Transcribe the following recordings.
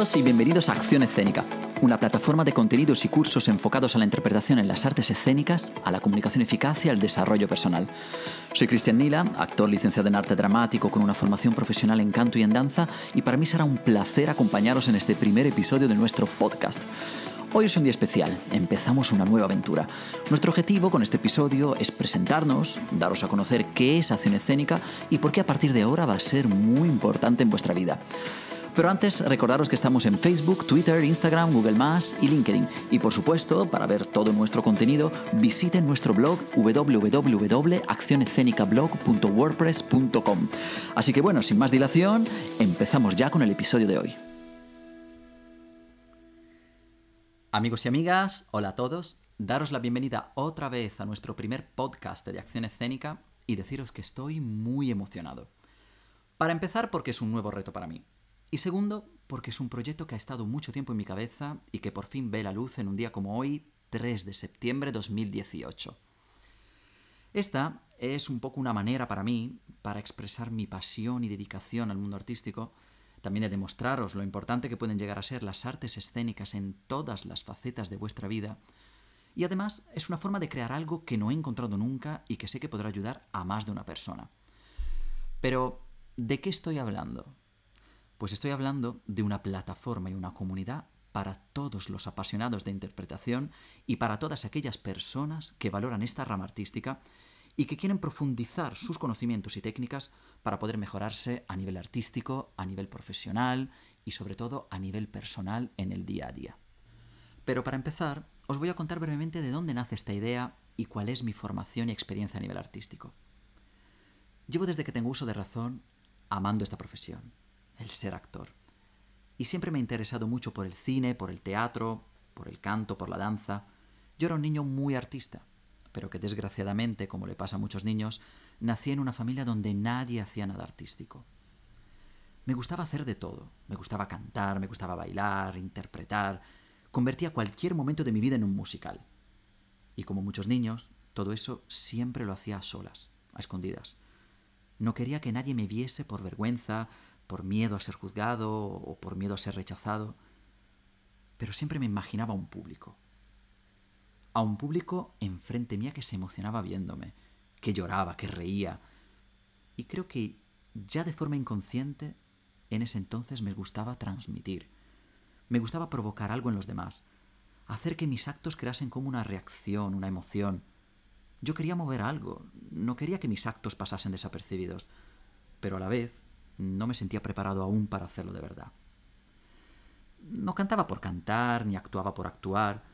Todos y bienvenidos a Acción Escénica, una plataforma de contenidos y cursos enfocados a la interpretación en las artes escénicas, a la comunicación eficaz y al desarrollo personal. Soy Cristian Nila, actor licenciado en arte dramático con una formación profesional en canto y en danza, y para mí será un placer acompañaros en este primer episodio de nuestro podcast. Hoy es un día especial, empezamos una nueva aventura. Nuestro objetivo con este episodio es presentarnos, daros a conocer qué es acción escénica y por qué a partir de ahora va a ser muy importante en vuestra vida. Pero antes, recordaros que estamos en Facebook, Twitter, Instagram, Google y LinkedIn. Y por supuesto, para ver todo nuestro contenido, visiten nuestro blog www.accionescenicablog.wordpress.com. Así que bueno, sin más dilación, empezamos ya con el episodio de hoy. Amigos y amigas, hola a todos. Daros la bienvenida otra vez a nuestro primer podcast de acción escénica y deciros que estoy muy emocionado. Para empezar, porque es un nuevo reto para mí. Y segundo, porque es un proyecto que ha estado mucho tiempo en mi cabeza y que por fin ve la luz en un día como hoy, 3 de septiembre de 2018. Esta es un poco una manera para mí para expresar mi pasión y dedicación al mundo artístico también de demostraros lo importante que pueden llegar a ser las artes escénicas en todas las facetas de vuestra vida. Y además es una forma de crear algo que no he encontrado nunca y que sé que podrá ayudar a más de una persona. Pero, ¿de qué estoy hablando? Pues estoy hablando de una plataforma y una comunidad para todos los apasionados de interpretación y para todas aquellas personas que valoran esta rama artística y que quieren profundizar sus conocimientos y técnicas para poder mejorarse a nivel artístico, a nivel profesional y sobre todo a nivel personal en el día a día. Pero para empezar, os voy a contar brevemente de dónde nace esta idea y cuál es mi formación y experiencia a nivel artístico. Llevo desde que tengo uso de razón amando esta profesión, el ser actor. Y siempre me he interesado mucho por el cine, por el teatro, por el canto, por la danza. Yo era un niño muy artista pero que desgraciadamente, como le pasa a muchos niños, nací en una familia donde nadie hacía nada artístico. Me gustaba hacer de todo. Me gustaba cantar, me gustaba bailar, interpretar. Convertía cualquier momento de mi vida en un musical. Y como muchos niños, todo eso siempre lo hacía a solas, a escondidas. No quería que nadie me viese por vergüenza, por miedo a ser juzgado o por miedo a ser rechazado. Pero siempre me imaginaba un público, a un público enfrente mía que se emocionaba viéndome, que lloraba, que reía. Y creo que ya de forma inconsciente, en ese entonces me gustaba transmitir. Me gustaba provocar algo en los demás, hacer que mis actos creasen como una reacción, una emoción. Yo quería mover algo, no quería que mis actos pasasen desapercibidos, pero a la vez no me sentía preparado aún para hacerlo de verdad. No cantaba por cantar, ni actuaba por actuar,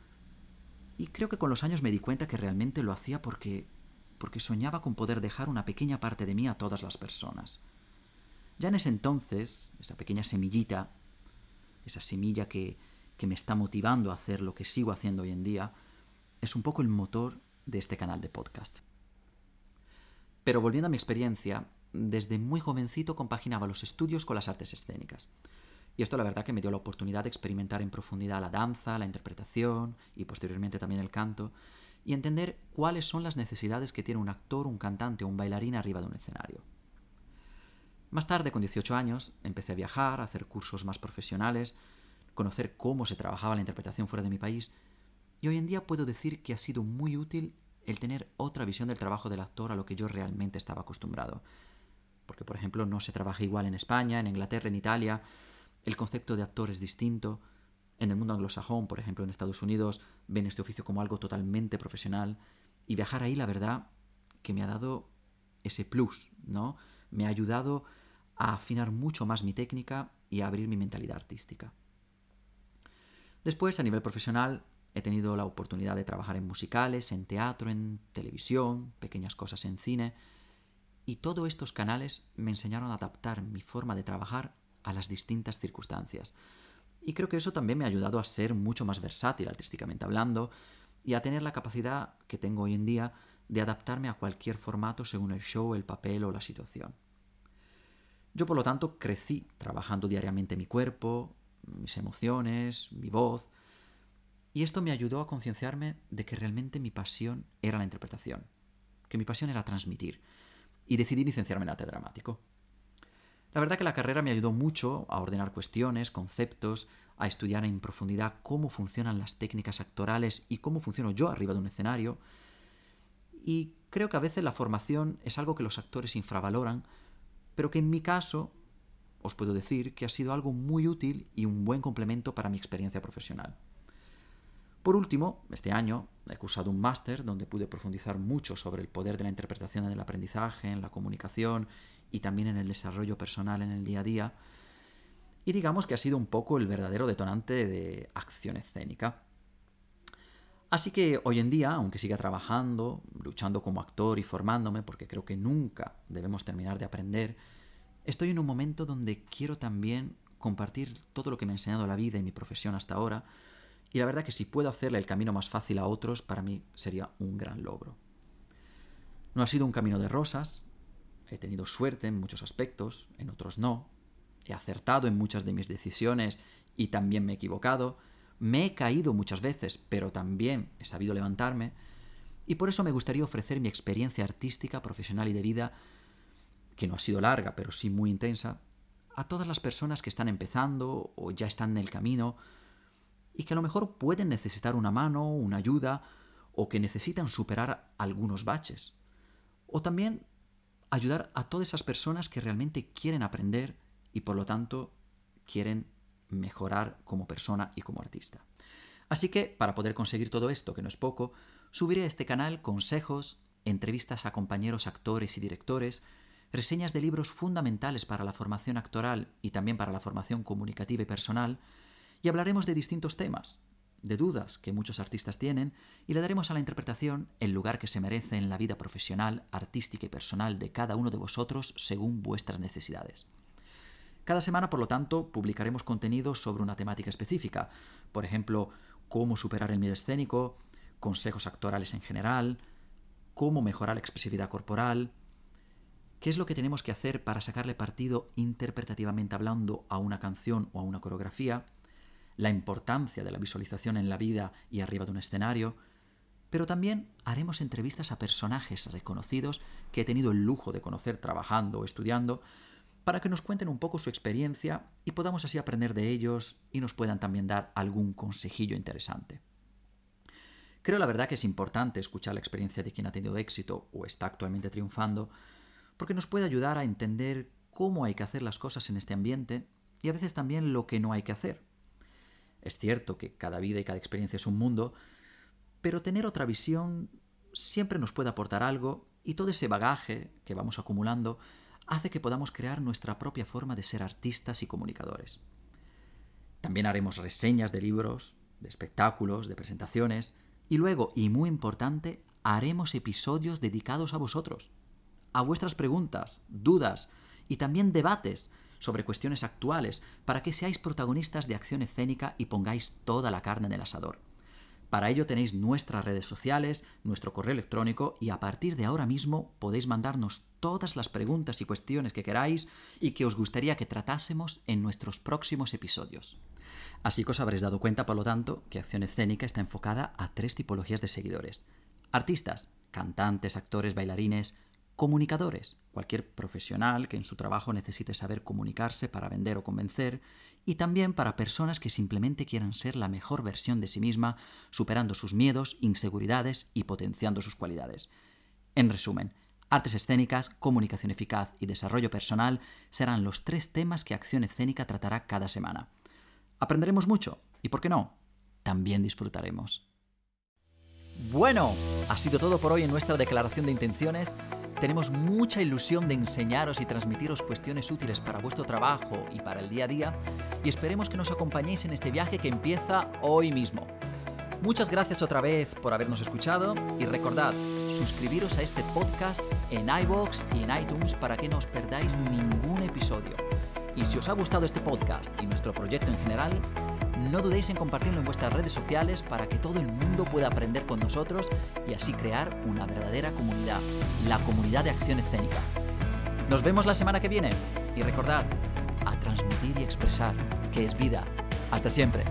y creo que con los años me di cuenta que realmente lo hacía porque porque soñaba con poder dejar una pequeña parte de mí a todas las personas. Ya en ese entonces, esa pequeña semillita, esa semilla que, que me está motivando a hacer lo que sigo haciendo hoy en día, es un poco el motor de este canal de podcast. Pero volviendo a mi experiencia, desde muy jovencito compaginaba los estudios con las artes escénicas. Y esto la verdad que me dio la oportunidad de experimentar en profundidad la danza, la interpretación y posteriormente también el canto, y entender cuáles son las necesidades que tiene un actor, un cantante o un bailarín arriba de un escenario. Más tarde, con 18 años, empecé a viajar, a hacer cursos más profesionales, conocer cómo se trabajaba la interpretación fuera de mi país, y hoy en día puedo decir que ha sido muy útil el tener otra visión del trabajo del actor a lo que yo realmente estaba acostumbrado. Porque, por ejemplo, no se trabaja igual en España, en Inglaterra, en Italia, el concepto de actor es distinto. En el mundo anglosajón, por ejemplo, en Estados Unidos, ven este oficio como algo totalmente profesional. Y viajar ahí, la verdad, que me ha dado ese plus, ¿no? Me ha ayudado a afinar mucho más mi técnica y a abrir mi mentalidad artística. Después, a nivel profesional, he tenido la oportunidad de trabajar en musicales, en teatro, en televisión, pequeñas cosas en cine, y todos estos canales me enseñaron a adaptar mi forma de trabajar a las distintas circunstancias. Y creo que eso también me ha ayudado a ser mucho más versátil artísticamente hablando y a tener la capacidad que tengo hoy en día de adaptarme a cualquier formato según el show, el papel o la situación. Yo por lo tanto crecí trabajando diariamente mi cuerpo, mis emociones, mi voz, y esto me ayudó a concienciarme de que realmente mi pasión era la interpretación, que mi pasión era transmitir, y decidí licenciarme en arte dramático. La verdad que la carrera me ayudó mucho a ordenar cuestiones, conceptos, a estudiar en profundidad cómo funcionan las técnicas actorales y cómo funciono yo arriba de un escenario. Y creo que a veces la formación es algo que los actores infravaloran, pero que en mi caso os puedo decir que ha sido algo muy útil y un buen complemento para mi experiencia profesional. Por último, este año he cursado un máster donde pude profundizar mucho sobre el poder de la interpretación en el aprendizaje, en la comunicación y también en el desarrollo personal en el día a día. Y digamos que ha sido un poco el verdadero detonante de acción escénica. Así que hoy en día, aunque siga trabajando, luchando como actor y formándome, porque creo que nunca debemos terminar de aprender, estoy en un momento donde quiero también compartir todo lo que me ha enseñado la vida y mi profesión hasta ahora, y la verdad que si puedo hacerle el camino más fácil a otros, para mí sería un gran logro. No ha sido un camino de rosas, he tenido suerte en muchos aspectos, en otros no, he acertado en muchas de mis decisiones y también me he equivocado, me he caído muchas veces, pero también he sabido levantarme, y por eso me gustaría ofrecer mi experiencia artística, profesional y de vida, que no ha sido larga, pero sí muy intensa, a todas las personas que están empezando o ya están en el camino, y que a lo mejor pueden necesitar una mano, una ayuda, o que necesitan superar algunos baches. O también ayudar a todas esas personas que realmente quieren aprender y por lo tanto quieren mejorar como persona y como artista. Así que, para poder conseguir todo esto, que no es poco, subiré a este canal consejos, entrevistas a compañeros actores y directores, reseñas de libros fundamentales para la formación actoral y también para la formación comunicativa y personal, y hablaremos de distintos temas, de dudas que muchos artistas tienen, y le daremos a la interpretación el lugar que se merece en la vida profesional, artística y personal de cada uno de vosotros según vuestras necesidades. Cada semana, por lo tanto, publicaremos contenido sobre una temática específica, por ejemplo, cómo superar el miedo escénico, consejos actorales en general, cómo mejorar la expresividad corporal, qué es lo que tenemos que hacer para sacarle partido interpretativamente hablando a una canción o a una coreografía, la importancia de la visualización en la vida y arriba de un escenario, pero también haremos entrevistas a personajes reconocidos que he tenido el lujo de conocer trabajando o estudiando, para que nos cuenten un poco su experiencia y podamos así aprender de ellos y nos puedan también dar algún consejillo interesante. Creo la verdad que es importante escuchar la experiencia de quien ha tenido éxito o está actualmente triunfando, porque nos puede ayudar a entender cómo hay que hacer las cosas en este ambiente y a veces también lo que no hay que hacer. Es cierto que cada vida y cada experiencia es un mundo, pero tener otra visión siempre nos puede aportar algo y todo ese bagaje que vamos acumulando hace que podamos crear nuestra propia forma de ser artistas y comunicadores. También haremos reseñas de libros, de espectáculos, de presentaciones y luego, y muy importante, haremos episodios dedicados a vosotros, a vuestras preguntas, dudas y también debates sobre cuestiones actuales para que seáis protagonistas de acción escénica y pongáis toda la carne en el asador. Para ello tenéis nuestras redes sociales, nuestro correo electrónico y a partir de ahora mismo podéis mandarnos todas las preguntas y cuestiones que queráis y que os gustaría que tratásemos en nuestros próximos episodios. Así que os habréis dado cuenta, por lo tanto, que Acción Escénica está enfocada a tres tipologías de seguidores. Artistas, cantantes, actores, bailarines, Comunicadores, cualquier profesional que en su trabajo necesite saber comunicarse para vender o convencer, y también para personas que simplemente quieran ser la mejor versión de sí misma, superando sus miedos, inseguridades y potenciando sus cualidades. En resumen, artes escénicas, comunicación eficaz y desarrollo personal serán los tres temas que Acción Escénica tratará cada semana. Aprenderemos mucho y, ¿por qué no? También disfrutaremos. Bueno, ha sido todo por hoy en nuestra declaración de intenciones. Tenemos mucha ilusión de enseñaros y transmitiros cuestiones útiles para vuestro trabajo y para el día a día y esperemos que nos acompañéis en este viaje que empieza hoy mismo. Muchas gracias otra vez por habernos escuchado y recordad, suscribiros a este podcast en iBox y en iTunes para que no os perdáis ningún episodio. Y si os ha gustado este podcast y nuestro proyecto en general, no dudéis en compartirlo en vuestras redes sociales para que todo el mundo pueda aprender con nosotros y así crear una verdadera comunidad, la comunidad de acción escénica. Nos vemos la semana que viene y recordad, a transmitir y expresar, que es vida. Hasta siempre.